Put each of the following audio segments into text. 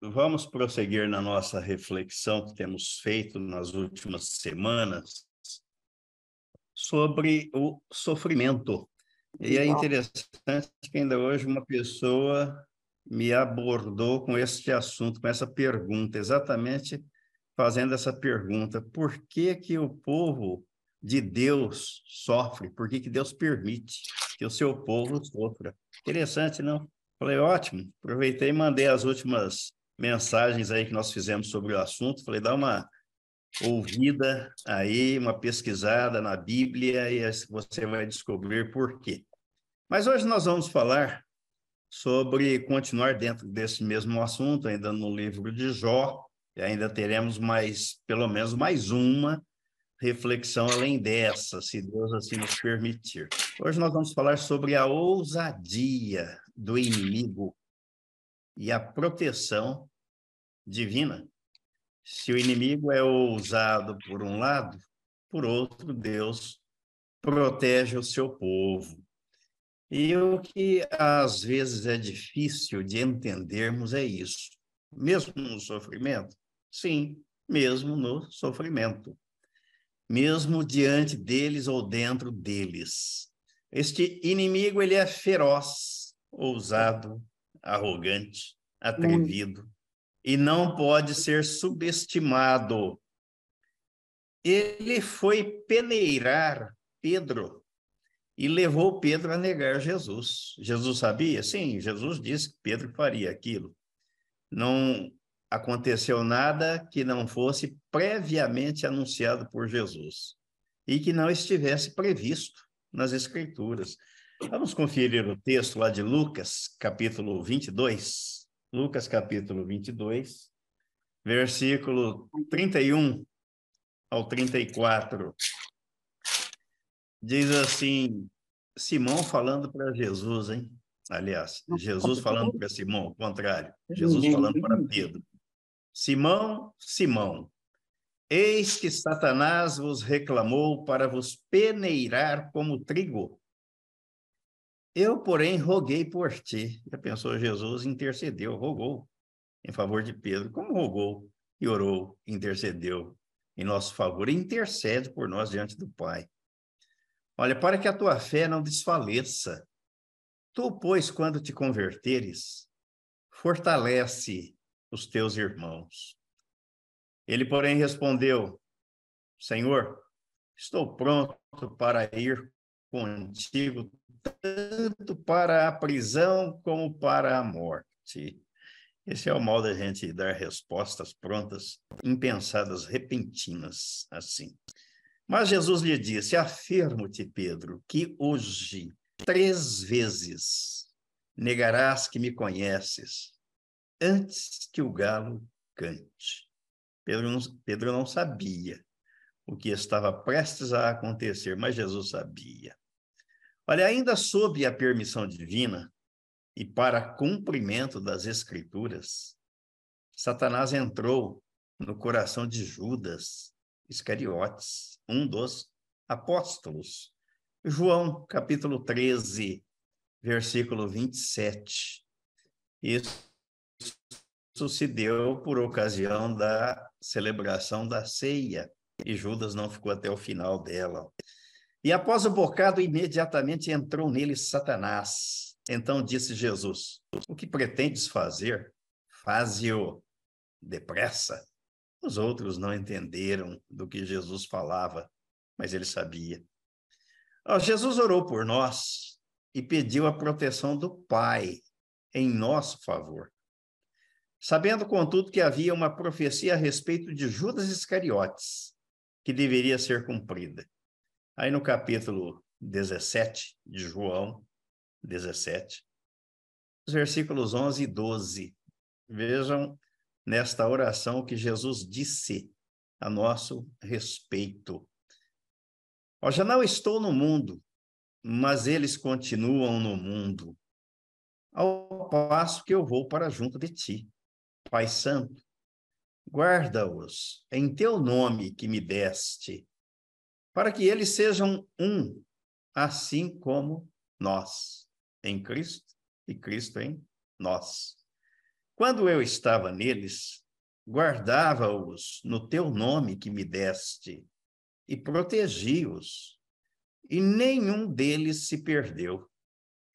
vamos prosseguir na nossa reflexão que temos feito nas últimas semanas sobre o sofrimento. E é interessante que ainda hoje uma pessoa me abordou com este assunto, com essa pergunta, exatamente fazendo essa pergunta: por que que o povo de Deus sofre? Por que que Deus permite que o seu povo sofra? Interessante, não? Falei, ótimo. Aproveitei e mandei as últimas mensagens aí que nós fizemos sobre o assunto. Falei, dá uma ouvida aí, uma pesquisada na Bíblia e você vai descobrir por quê. Mas hoje nós vamos falar sobre continuar dentro desse mesmo assunto, ainda no livro de Jó, e ainda teremos mais, pelo menos mais uma reflexão além dessa, se Deus assim nos permitir. Hoje nós vamos falar sobre a ousadia do inimigo e a proteção divina. Se o inimigo é ousado por um lado, por outro, Deus protege o seu povo. E o que às vezes é difícil de entendermos é isso. Mesmo no sofrimento? Sim, mesmo no sofrimento. Mesmo diante deles ou dentro deles. Este inimigo, ele é feroz, ousado, arrogante, atrevido e não pode ser subestimado. Ele foi peneirar Pedro e levou Pedro a negar Jesus. Jesus sabia? Sim, Jesus disse que Pedro faria aquilo. Não aconteceu nada que não fosse previamente anunciado por Jesus e que não estivesse previsto nas Escrituras. Vamos conferir o texto lá de Lucas, capítulo 22. Lucas, capítulo 22, versículo 31 ao 34. Diz assim, Simão falando para Jesus, hein? Aliás, Jesus falando para Simão, ao contrário. Jesus falando para Pedro. Simão, Simão, eis que Satanás vos reclamou para vos peneirar como trigo. Eu, porém, roguei por ti. Já pensou, Jesus intercedeu, rogou em favor de Pedro. Como rogou e orou, intercedeu em nosso favor, intercede por nós diante do Pai. Olha, para que a tua fé não desfaleça. Tu, pois, quando te converteres, fortalece os teus irmãos. Ele, porém, respondeu: Senhor, estou pronto para ir contigo, tanto para a prisão como para a morte. Esse é o mal da gente dar respostas prontas, impensadas, repentinas, assim. Mas Jesus lhe disse: Afirmo-te, Pedro, que hoje, três vezes, negarás que me conheces, antes que o galo cante. Pedro não, Pedro não sabia o que estava prestes a acontecer, mas Jesus sabia. Olha, ainda sob a permissão divina e para cumprimento das Escrituras, Satanás entrou no coração de Judas Iscariotes, um dos apóstolos. João, capítulo 13, versículo 27. Isso, isso se deu por ocasião da celebração da ceia, e Judas não ficou até o final dela. E após o bocado, imediatamente entrou nele Satanás. Então disse Jesus: O que pretendes fazer? Faze-o depressa. Os outros não entenderam do que Jesus falava, mas ele sabia. Jesus orou por nós e pediu a proteção do Pai em nosso favor. Sabendo, contudo, que havia uma profecia a respeito de Judas Iscariotes, que deveria ser cumprida. Aí no capítulo 17 de João 17, os versículos 11 e 12, vejam nesta oração que Jesus disse a nosso respeito. Ó, já não estou no mundo, mas eles continuam no mundo, ao passo que eu vou para junto de ti. Pai Santo, guarda-os em teu nome que me deste, para que eles sejam um, assim como nós, em Cristo e Cristo em nós Quando eu estava neles, guardava-os no teu nome que me deste e protegi-os, e nenhum deles se perdeu,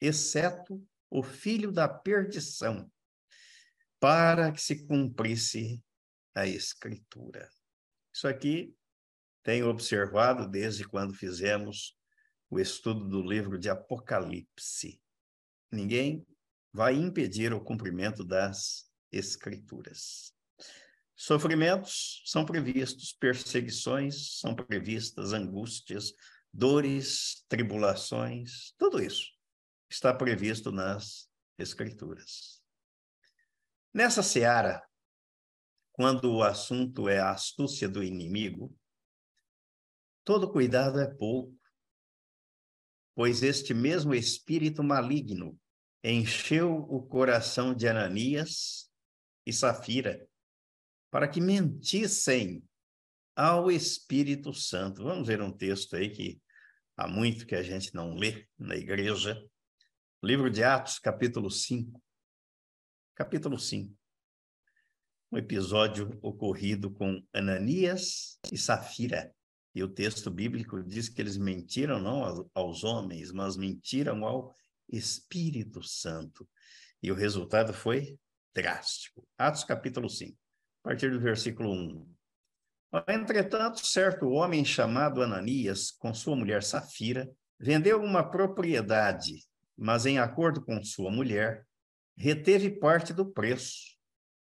exceto o filho da perdição, para que se cumprisse a Escritura. Isso aqui tenho observado desde quando fizemos o estudo do livro de Apocalipse. Ninguém vai impedir o cumprimento das Escrituras. Sofrimentos são previstos, perseguições são previstas, angústias, dores, tribulações, tudo isso está previsto nas Escrituras. Nessa seara, quando o assunto é a astúcia do inimigo, todo cuidado é pouco, pois este mesmo espírito maligno encheu o coração de Ananias e Safira para que mentissem ao Espírito Santo. Vamos ver um texto aí que há muito que a gente não lê na igreja. Livro de Atos, capítulo 5. Capítulo 5. Um episódio ocorrido com Ananias e Safira. E o texto bíblico diz que eles mentiram não aos homens, mas mentiram ao Espírito Santo. E o resultado foi drástico. Atos capítulo 5, a partir do versículo 1. Entretanto, certo homem chamado Ananias, com sua mulher Safira, vendeu uma propriedade, mas em acordo com sua mulher, reteve parte do preço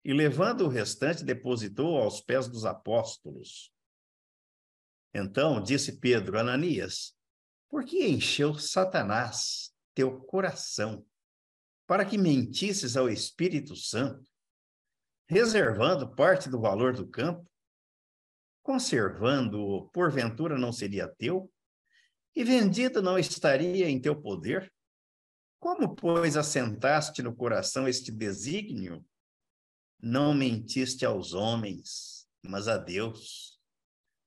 e, levando o restante, depositou aos pés dos apóstolos. Então disse Pedro, Ananias, por que encheu Satanás teu coração para que mentisses ao Espírito Santo, reservando parte do valor do campo? Conservando-o, porventura não seria teu? E vendido não estaria em teu poder? Como, pois, assentaste no coração este desígnio? Não mentiste aos homens, mas a Deus.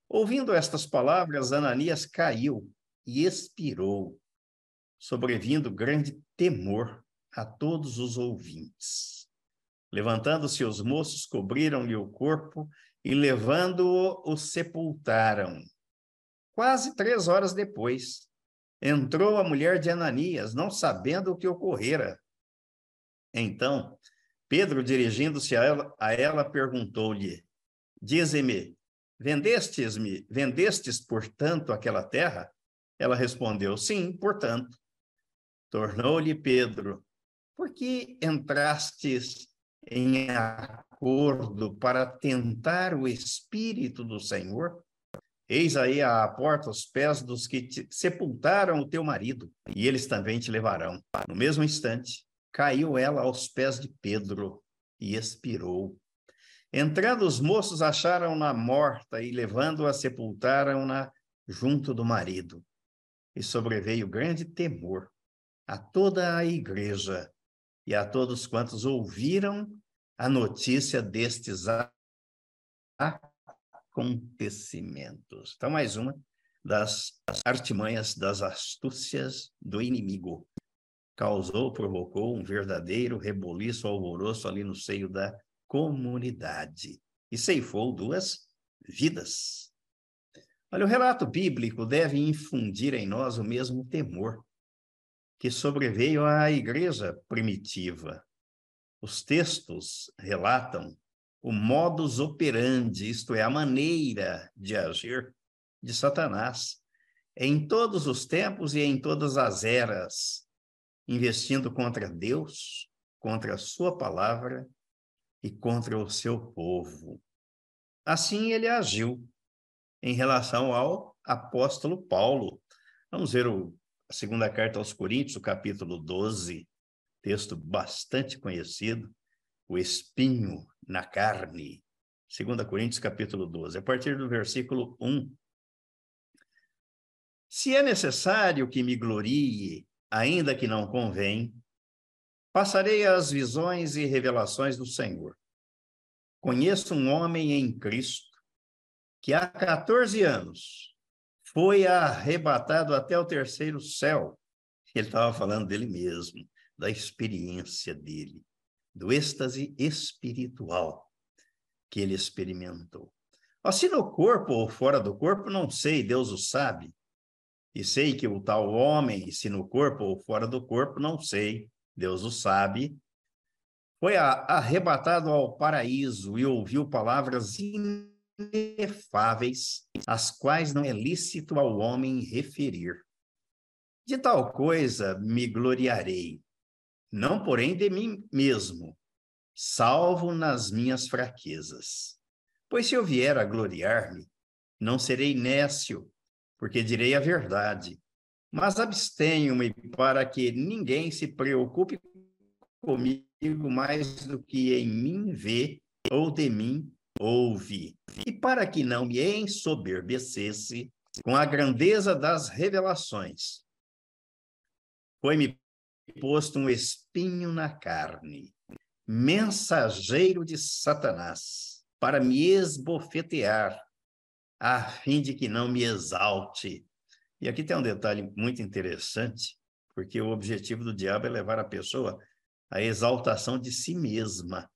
Ouvindo estas palavras, Ananias caiu e expirou, sobrevindo grande temor a todos os ouvintes. Levantando-se os moços, cobriram-lhe o corpo e, levando-o, o sepultaram. Quase três horas depois, entrou a mulher de Ananias, não sabendo o que ocorrera. Então, Pedro, dirigindo-se a ela, ela perguntou-lhe: Dize-me, Vendestes-me, vendestes, portanto, aquela terra? Ela respondeu, sim, portanto. Tornou-lhe Pedro, por que entrastes em acordo para tentar o Espírito do Senhor? Eis aí à porta os pés dos que te sepultaram o teu marido, e eles também te levarão. No mesmo instante, caiu ela aos pés de Pedro e expirou. Entrando os moços, acharam-na morta e, levando-a, sepultaram-na junto do marido. E sobreveio grande temor a toda a igreja e a todos quantos ouviram a notícia destes acontecimentos. Então, mais uma das artimanhas, das astúcias do inimigo. Causou, provocou um verdadeiro reboliço, alvoroço ali no seio da comunidade e ceifou duas vidas. Olha, o relato bíblico deve infundir em nós o mesmo temor que sobreveio à igreja primitiva. Os textos relatam o modus operandi, isto é, a maneira de agir de Satanás em todos os tempos e em todas as eras, investindo contra Deus, contra a sua palavra e contra o seu povo. Assim ele agiu em relação ao apóstolo Paulo. Vamos ver o, a segunda carta aos Coríntios, o capítulo 12, texto bastante conhecido, o espinho na carne. 2 Coríntios, capítulo 12, a partir do versículo 1. Se é necessário que me glorie, ainda que não convém, Passarei às visões e revelações do Senhor. Conheço um homem em Cristo que há 14 anos foi arrebatado até o terceiro céu. Ele estava falando dele mesmo, da experiência dele, do êxtase espiritual que ele experimentou. Se no corpo ou fora do corpo, não sei, Deus o sabe. E sei que o tal homem, se no corpo ou fora do corpo, não sei, Deus o sabe, foi arrebatado ao paraíso e ouviu palavras inefáveis, as quais não é lícito ao homem referir. De tal coisa me gloriarei, não porém de mim mesmo, salvo nas minhas fraquezas. Pois se eu vier a gloriar-me, não serei nécio, porque direi a verdade. Mas abstenho-me para que ninguém se preocupe comigo mais do que em mim vê ou de mim ouve. E para que não me ensoberbecesse com a grandeza das revelações, foi-me posto um espinho na carne, mensageiro de Satanás, para me esbofetear, a fim de que não me exalte. E aqui tem um detalhe muito interessante, porque o objetivo do diabo é levar a pessoa à exaltação de si mesma.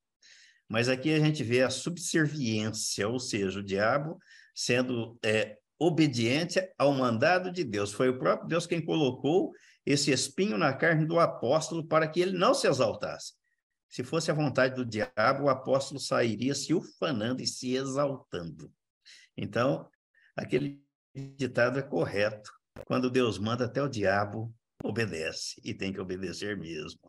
Mas aqui a gente vê a subserviência, ou seja, o diabo sendo é, obediente ao mandado de Deus. Foi o próprio Deus quem colocou esse espinho na carne do apóstolo para que ele não se exaltasse. Se fosse a vontade do diabo, o apóstolo sairia se ufanando e se exaltando. Então, aquele ditado é correto. Quando Deus manda, até o diabo obedece, e tem que obedecer mesmo.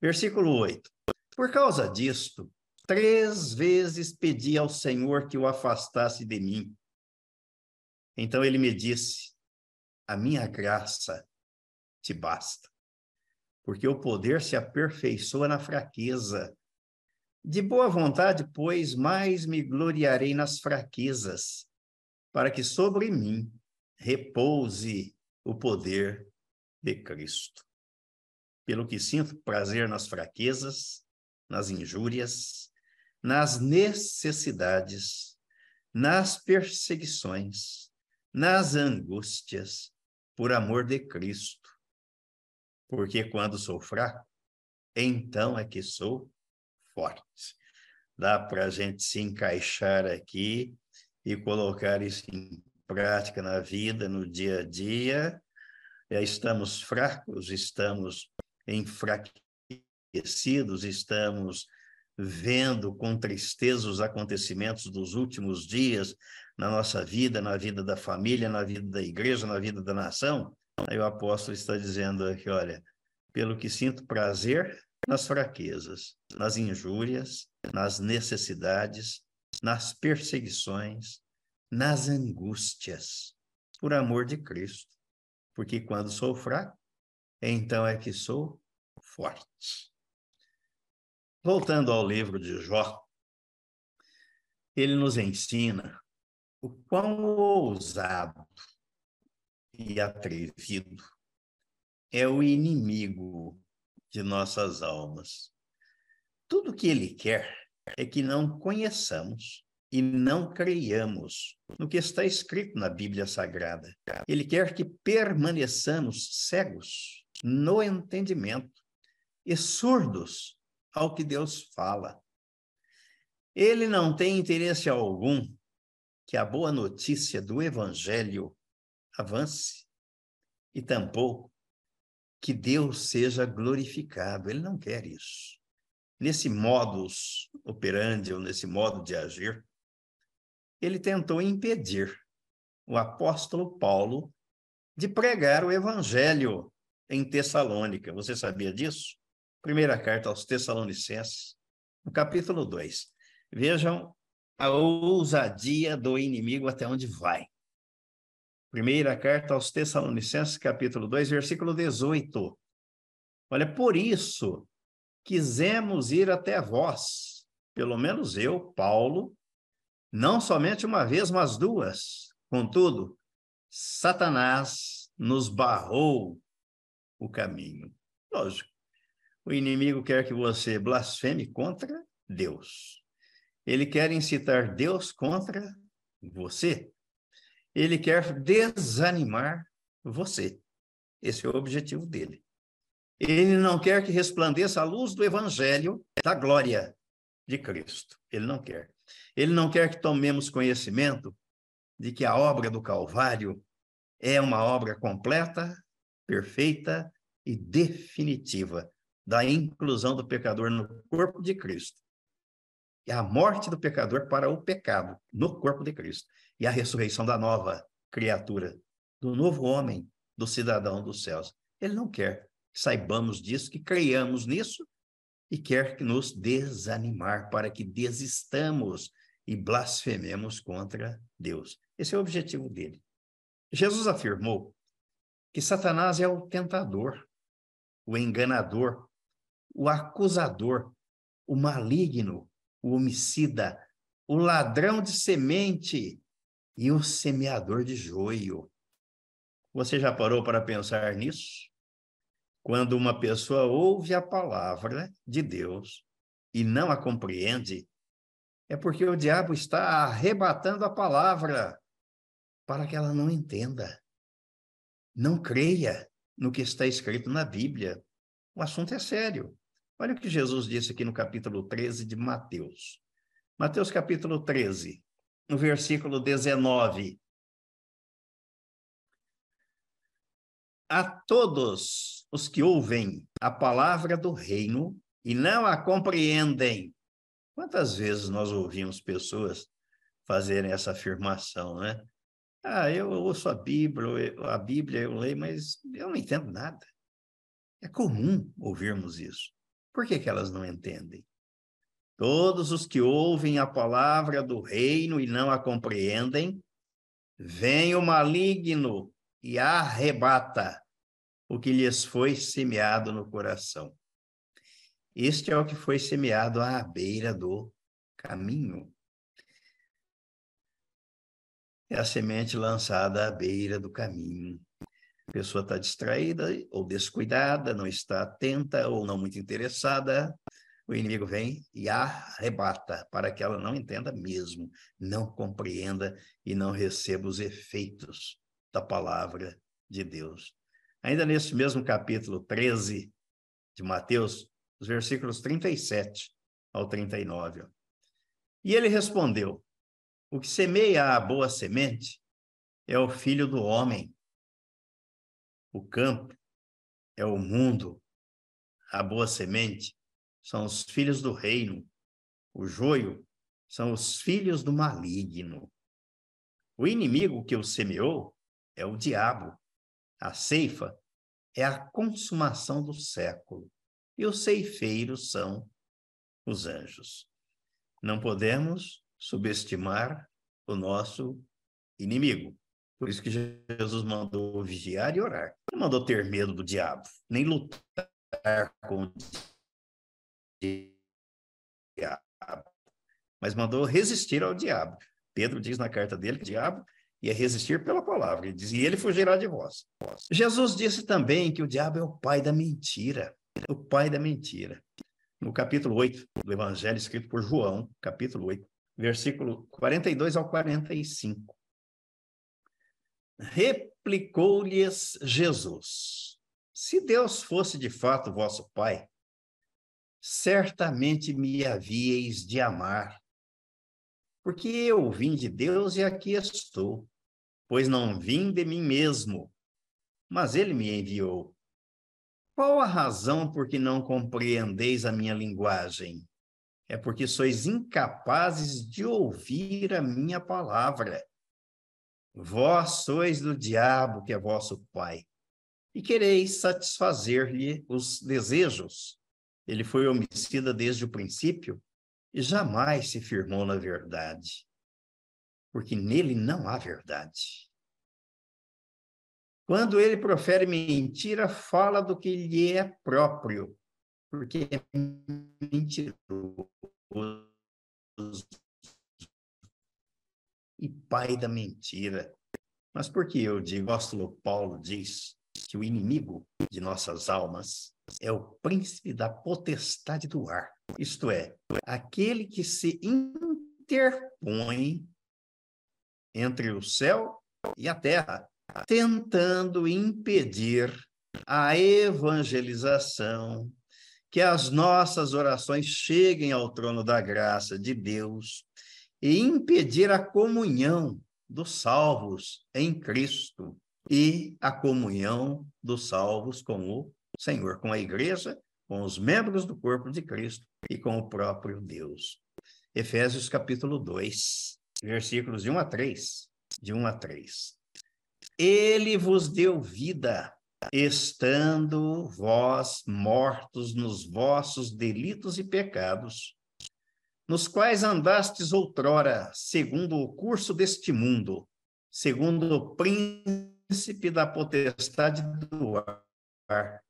Versículo 8. Por causa disto, três vezes pedi ao Senhor que o afastasse de mim. Então ele me disse: A minha graça te basta, porque o poder se aperfeiçoa na fraqueza. De boa vontade, pois, mais me gloriarei nas fraquezas, para que sobre mim repouse o poder de Cristo. Pelo que sinto prazer nas fraquezas, nas injúrias, nas necessidades, nas perseguições, nas angústias, por amor de Cristo. Porque quando sou fraco, então é que sou forte. Dá para a gente se encaixar aqui e colocar isso em prática na vida, no dia a dia. Já estamos fracos, estamos enfraquecidos, estamos vendo com tristeza os acontecimentos dos últimos dias na nossa vida, na vida da família, na vida da igreja, na vida da nação, aí o apóstolo está dizendo aqui, olha, pelo que sinto prazer nas fraquezas, nas injúrias, nas necessidades, nas perseguições, nas angústias, por amor de Cristo. Porque quando sou fraco, então é que sou forte. Voltando ao livro de Jó, ele nos ensina o quão ousado e atrevido é o inimigo de nossas almas. Tudo que ele quer é que não conheçamos e não creiamos no que está escrito na Bíblia Sagrada. Ele quer que permaneçamos cegos no entendimento e surdos ao que Deus fala. Ele não tem interesse algum que a boa notícia do Evangelho avance, e tampouco que Deus seja glorificado. Ele não quer isso. Nesse modus operandi, ou nesse modo de agir, ele tentou impedir o apóstolo Paulo de pregar o evangelho em Tessalônica. Você sabia disso? Primeira carta aos Tessalonicenses, no capítulo 2. Vejam a ousadia do inimigo até onde vai. Primeira carta aos Tessalonicenses, capítulo 2, versículo 18. Olha, por isso quisemos ir até vós, pelo menos eu, Paulo, não somente uma vez, mas duas. Contudo, Satanás nos barrou o caminho. Lógico, o inimigo quer que você blasfeme contra Deus. Ele quer incitar Deus contra você. Ele quer desanimar você. Esse é o objetivo dele. Ele não quer que resplandeça a luz do evangelho da glória de Cristo. Ele não quer. Ele não quer que tomemos conhecimento de que a obra do Calvário é uma obra completa, perfeita e definitiva da inclusão do pecador no corpo de Cristo. E a morte do pecador para o pecado no corpo de Cristo. E a ressurreição da nova criatura, do novo homem, do cidadão dos céus. Ele não quer que saibamos disso, que creiamos nisso e quer que nos desanimar para que desistamos e blasfememos contra Deus. Esse é o objetivo dele. Jesus afirmou que Satanás é o tentador, o enganador, o acusador, o maligno, o homicida, o ladrão de semente e o semeador de joio. Você já parou para pensar nisso? Quando uma pessoa ouve a palavra de Deus e não a compreende, é porque o diabo está arrebatando a palavra para que ela não entenda. Não creia no que está escrito na Bíblia. O assunto é sério. Olha o que Jesus disse aqui no capítulo 13 de Mateus. Mateus capítulo 13, no versículo 19. A todos os que ouvem a palavra do reino e não a compreendem. Quantas vezes nós ouvimos pessoas fazerem essa afirmação, né? Ah, eu ouço a Bíblia, a Bíblia eu leio, mas eu não entendo nada. É comum ouvirmos isso. Por que, que elas não entendem? Todos os que ouvem a palavra do reino e não a compreendem, vem o maligno e arrebata o que lhes foi semeado no coração. Este é o que foi semeado à beira do caminho é a semente lançada à beira do caminho. A pessoa está distraída ou descuidada, não está atenta ou não muito interessada. O inimigo vem e arrebata para que ela não entenda mesmo, não compreenda e não receba os efeitos da palavra de Deus. Ainda nesse mesmo capítulo 13 de Mateus, os versículos 37 ao 39. Ó. E ele respondeu: o que semeia a boa semente é o filho do homem. O campo é o mundo. A boa semente são os filhos do reino. O joio são os filhos do maligno. O inimigo que o semeou é o diabo. A ceifa é a consumação do século. E os ceifeiros são os anjos. Não podemos subestimar o nosso inimigo. Por isso que Jesus mandou vigiar e orar. Não mandou ter medo do diabo, nem lutar com o diabo, mas mandou resistir ao diabo. Pedro diz na carta dele que o diabo ia resistir pela palavra, e ele fugirá de vós. Jesus disse também que o diabo é o pai da mentira, o pai da mentira. No capítulo 8 do Evangelho escrito por João, capítulo 8, versículo 42 ao 45. Replicou-lhes Jesus: Se Deus fosse de fato vosso Pai, certamente me havíeis de amar, porque eu vim de Deus e aqui estou, pois não vim de mim mesmo, mas ele me enviou. Qual a razão por que não compreendeis a minha linguagem? é porque sois incapazes de ouvir a minha palavra. Vós sois do diabo, que é vosso pai, e quereis satisfazer-lhe os desejos. Ele foi homicida desde o princípio jamais se firmou na verdade, porque nele não há verdade. Quando ele profere mentira, fala do que lhe é próprio, porque é mentiroso e pai da mentira. Mas por que eu digo, o apóstolo Paulo diz que o inimigo de nossas almas é o príncipe da potestade do ar, isto é, aquele que se interpõe entre o céu e a terra, tentando impedir a evangelização, que as nossas orações cheguem ao trono da graça de Deus e impedir a comunhão dos salvos em Cristo e a comunhão dos salvos com o Senhor, com a igreja, com os membros do corpo de Cristo e com o próprio Deus. Efésios capítulo 2, versículos de 1 a 3. De 1 a 3. Ele vos deu vida, estando vós mortos nos vossos delitos e pecados, nos quais andastes outrora, segundo o curso deste mundo, segundo o príncipe da potestade do ar,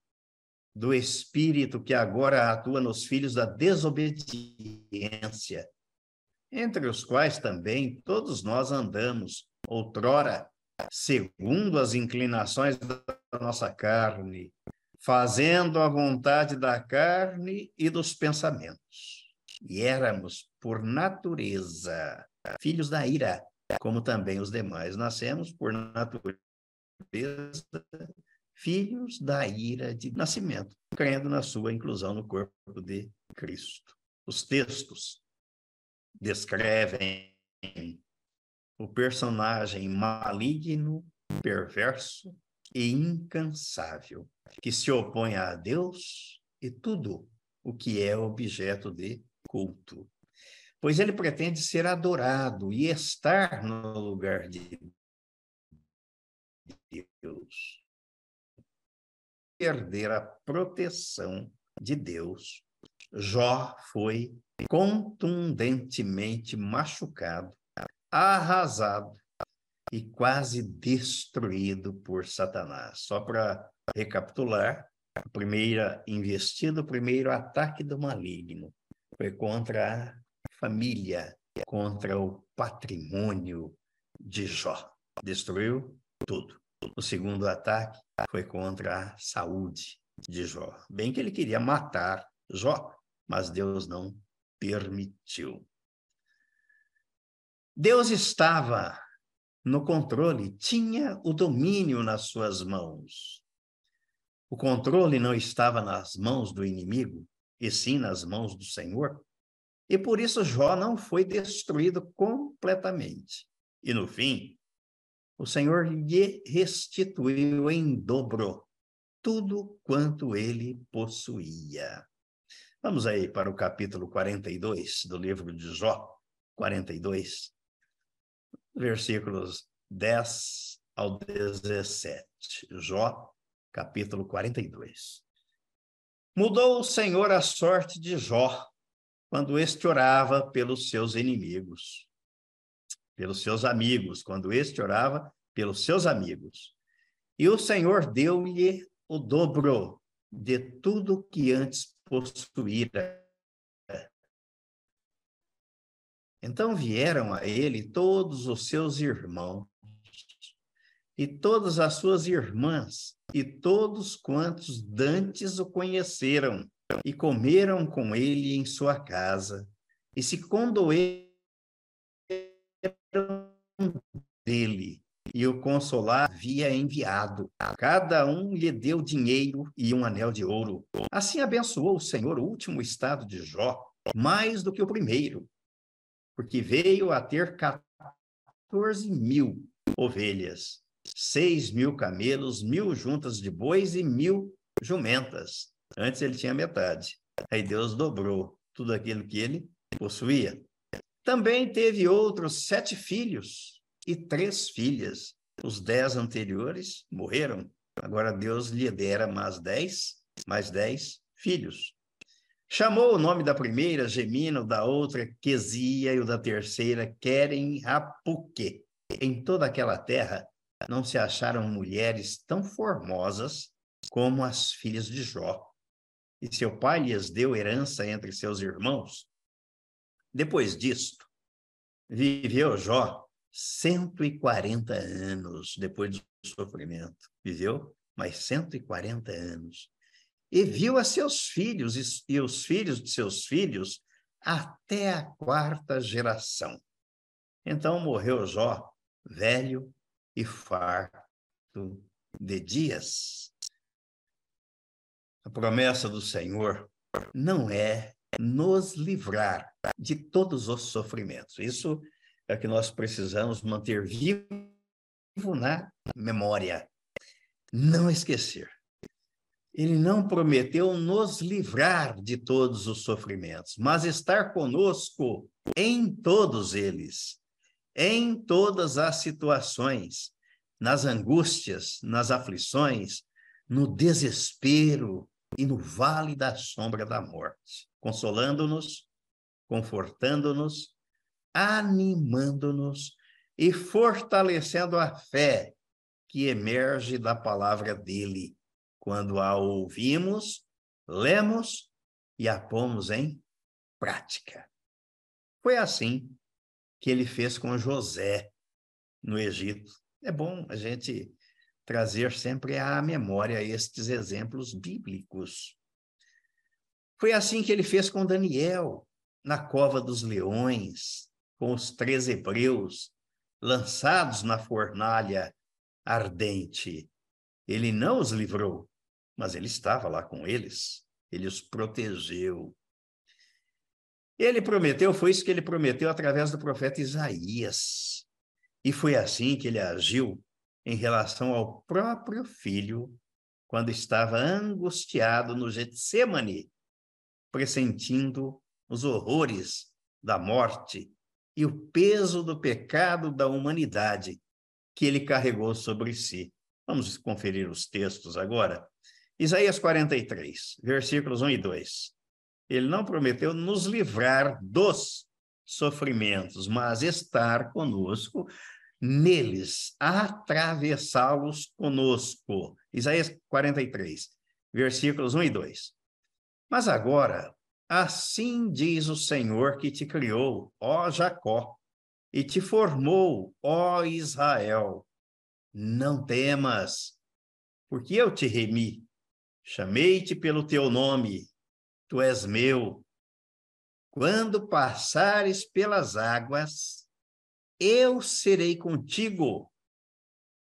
do espírito que agora atua nos filhos da desobediência, entre os quais também todos nós andamos, outrora, segundo as inclinações da nossa carne, fazendo a vontade da carne e dos pensamentos e éramos, por natureza, filhos da ira, como também os demais. Nascemos, por natureza, filhos da ira de nascimento, crendo na sua inclusão no corpo de Cristo. Os textos descrevem o personagem maligno, perverso e incansável, que se opõe a Deus e tudo o que é objeto de culto, pois ele pretende ser adorado e estar no lugar de Deus. Perder a proteção de Deus, Jó foi contundentemente machucado, arrasado e quase destruído por Satanás. Só para recapitular, a primeira investida, o primeiro ataque do maligno foi contra a família, contra o patrimônio de Jó. Destruiu tudo. O segundo ataque foi contra a saúde de Jó. Bem que ele queria matar Jó, mas Deus não permitiu. Deus estava no controle, tinha o domínio nas suas mãos. O controle não estava nas mãos do inimigo, e sim nas mãos do Senhor. E por isso Jó não foi destruído completamente. E no fim, o Senhor lhe restituiu em dobro tudo quanto ele possuía. Vamos aí para o capítulo 42 do livro de Jó, 42, versículos 10 ao 17. Jó, capítulo 42. Mudou o Senhor a sorte de Jó quando este orava pelos seus inimigos, pelos seus amigos, quando este orava pelos seus amigos. E o Senhor deu-lhe o dobro de tudo que antes possuíra. Então vieram a ele todos os seus irmãos e todas as suas irmãs e todos quantos dantes o conheceram e comeram com ele em sua casa e se condoeram dele e o consolar havia enviado. Cada um lhe deu dinheiro e um anel de ouro. Assim abençoou o Senhor o último estado de Jó, mais do que o primeiro, porque veio a ter 14 mil ovelhas seis mil camelos, mil juntas de bois e mil jumentas. Antes ele tinha metade. Aí Deus dobrou tudo aquilo que ele possuía. Também teve outros sete filhos e três filhas. Os dez anteriores morreram. Agora Deus lhe dera mais dez, mais dez filhos. Chamou o nome da primeira Gemina, o da outra Quesia e o da terceira Querem Apuque. Em toda aquela terra não se acharam mulheres tão formosas como as filhas de Jó. E seu pai lhes deu herança entre seus irmãos. Depois disto, viveu Jó 140 anos depois do sofrimento. Viveu mais 140 anos. E viu a seus filhos e, e os filhos de seus filhos até a quarta geração. Então morreu Jó, velho e farto de dias. A promessa do Senhor não é nos livrar de todos os sofrimentos. Isso é que nós precisamos manter vivo na memória. Não esquecer. Ele não prometeu nos livrar de todos os sofrimentos, mas estar conosco em todos eles, em todas as situações, nas angústias, nas aflições, no desespero e no vale da sombra da morte, consolando-nos, confortando-nos, animando-nos e fortalecendo a fé que emerge da palavra dele quando a ouvimos, lemos e a pomos em prática. Foi assim que ele fez com José no Egito. É bom a gente trazer sempre à memória estes exemplos bíblicos. Foi assim que ele fez com Daniel, na cova dos leões, com os três hebreus lançados na fornalha ardente. Ele não os livrou, mas ele estava lá com eles, ele os protegeu. Ele prometeu, foi isso que ele prometeu através do profeta Isaías. E foi assim que ele agiu em relação ao próprio filho, quando estava angustiado no Getsemane, pressentindo os horrores da morte e o peso do pecado da humanidade que ele carregou sobre si. Vamos conferir os textos agora. Isaías 43, versículos 1 e 2. Ele não prometeu nos livrar dos sofrimentos, mas estar conosco neles, atravessá-los conosco. Isaías 43, versículos 1 e 2. Mas agora, assim diz o Senhor que te criou, ó Jacó, e te formou, ó Israel. Não temas, porque eu te remi, chamei-te pelo teu nome, tu és meu. Quando passares pelas águas, eu serei contigo.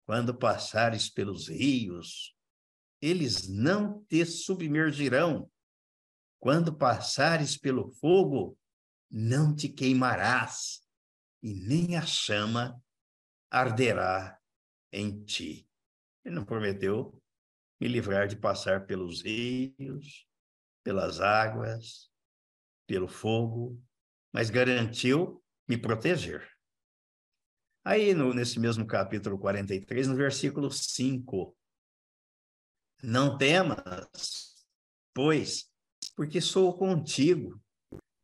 Quando passares pelos rios, eles não te submergirão. Quando passares pelo fogo, não te queimarás, e nem a chama arderá em ti. Ele não prometeu me livrar de passar pelos rios, pelas águas, pelo fogo, mas garantiu me proteger. Aí, no, nesse mesmo capítulo 43, no versículo 5, não temas, pois, porque sou contigo.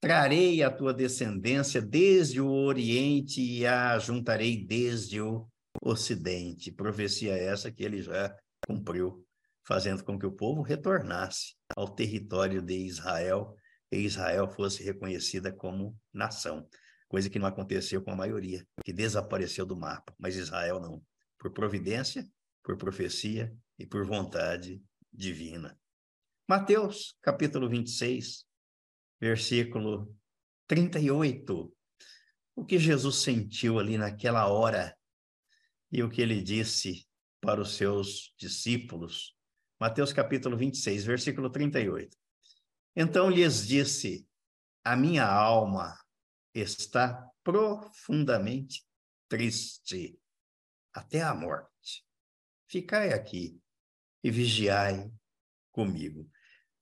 Trarei a tua descendência desde o Oriente e a juntarei desde o Ocidente. Profecia essa que ele já cumpriu, fazendo com que o povo retornasse ao território de Israel e Israel fosse reconhecida como nação coisa que não aconteceu com a maioria, que desapareceu do mapa, mas Israel não, por providência, por profecia e por vontade divina. Mateus, capítulo 26, versículo 38. O que Jesus sentiu ali naquela hora e o que ele disse para os seus discípulos. Mateus capítulo 26, versículo 38. Então lhes disse: A minha alma está profundamente triste até a morte. Ficai aqui e vigiai comigo.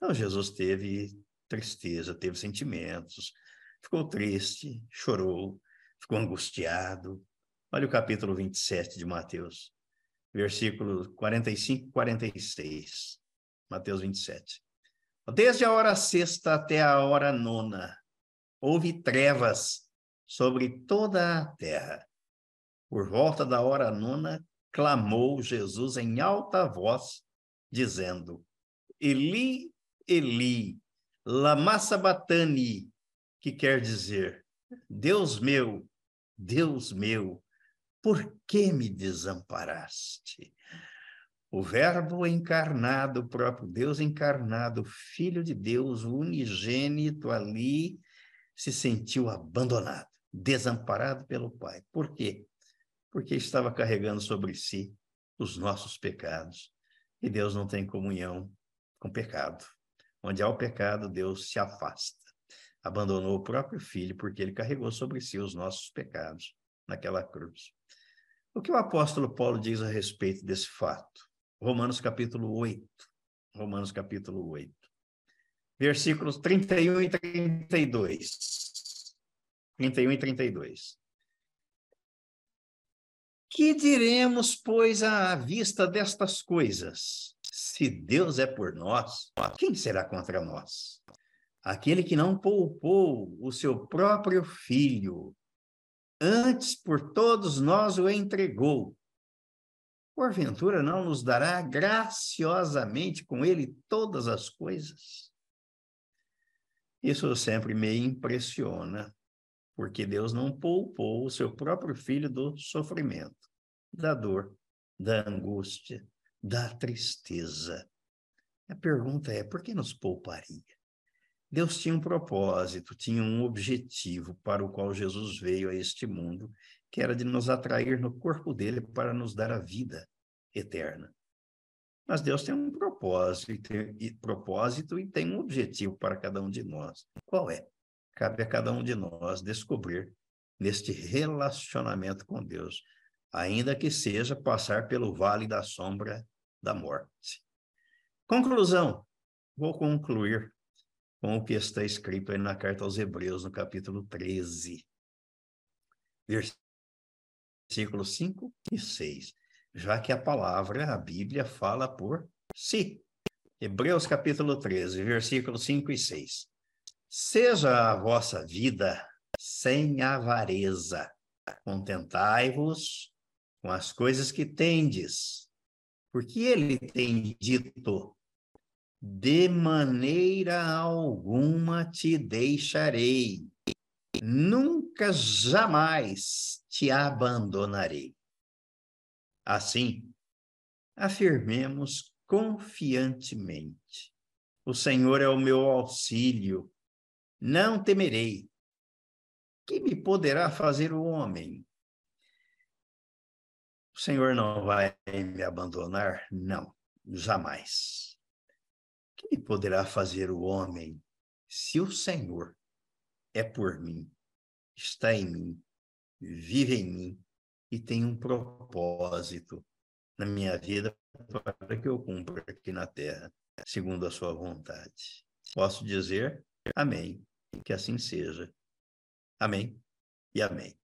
Então, Jesus teve tristeza, teve sentimentos, ficou triste, chorou, ficou angustiado. Olha o capítulo 27 de Mateus, versículos 45 e 46. Mateus 27. Desde a hora sexta até a hora nona, houve trevas sobre toda a terra. Por volta da hora nona, clamou Jesus em alta voz, dizendo: Eli, Eli, lama sabatani, que quer dizer: Deus meu, Deus meu, por que me desamparaste? O Verbo encarnado, o próprio Deus encarnado, Filho de Deus, unigênito ali, se sentiu abandonado, desamparado pelo Pai. Por quê? Porque estava carregando sobre si os nossos pecados. E Deus não tem comunhão com pecado. Onde há o pecado, Deus se afasta. Abandonou o próprio filho porque ele carregou sobre si os nossos pecados naquela cruz. O que o apóstolo Paulo diz a respeito desse fato? Romanos capítulo 8. Romanos capítulo 8. Versículos 31 e 32. 31 e 32. Que diremos, pois, à vista destas coisas? Se Deus é por nós, quem será contra nós? Aquele que não poupou o seu próprio filho, antes por todos nós o entregou. Porventura não nos dará graciosamente com ele todas as coisas? Isso sempre me impressiona, porque Deus não poupou o seu próprio filho do sofrimento, da dor, da angústia, da tristeza. A pergunta é: por que nos pouparia? Deus tinha um propósito, tinha um objetivo para o qual Jesus veio a este mundo, que era de nos atrair no corpo dele para nos dar a vida eterna. Mas Deus tem um propósito e, tem, e, propósito e tem um objetivo para cada um de nós. Qual é? Cabe a cada um de nós descobrir neste relacionamento com Deus, ainda que seja passar pelo vale da sombra da morte. Conclusão. Vou concluir com o que está escrito aí na carta aos Hebreus, no capítulo 13, versículos 5 e 6, já que a palavra, a Bíblia, fala por si. Hebreus capítulo 13, versículos 5 e 6. Seja a vossa vida sem avareza, contentai-vos com as coisas que tendes, porque ele tem dito: de maneira alguma te deixarei, nunca jamais te abandonarei. Assim, afirmemos confiantemente: o Senhor é o meu auxílio, não temerei. Que me poderá fazer o homem? O Senhor não vai me abandonar? Não, jamais que poderá fazer o homem se o Senhor é por mim, está em mim, vive em mim e tem um propósito na minha vida para que eu cumpra aqui na terra, segundo a sua vontade. Posso dizer amém, que assim seja. Amém e amém.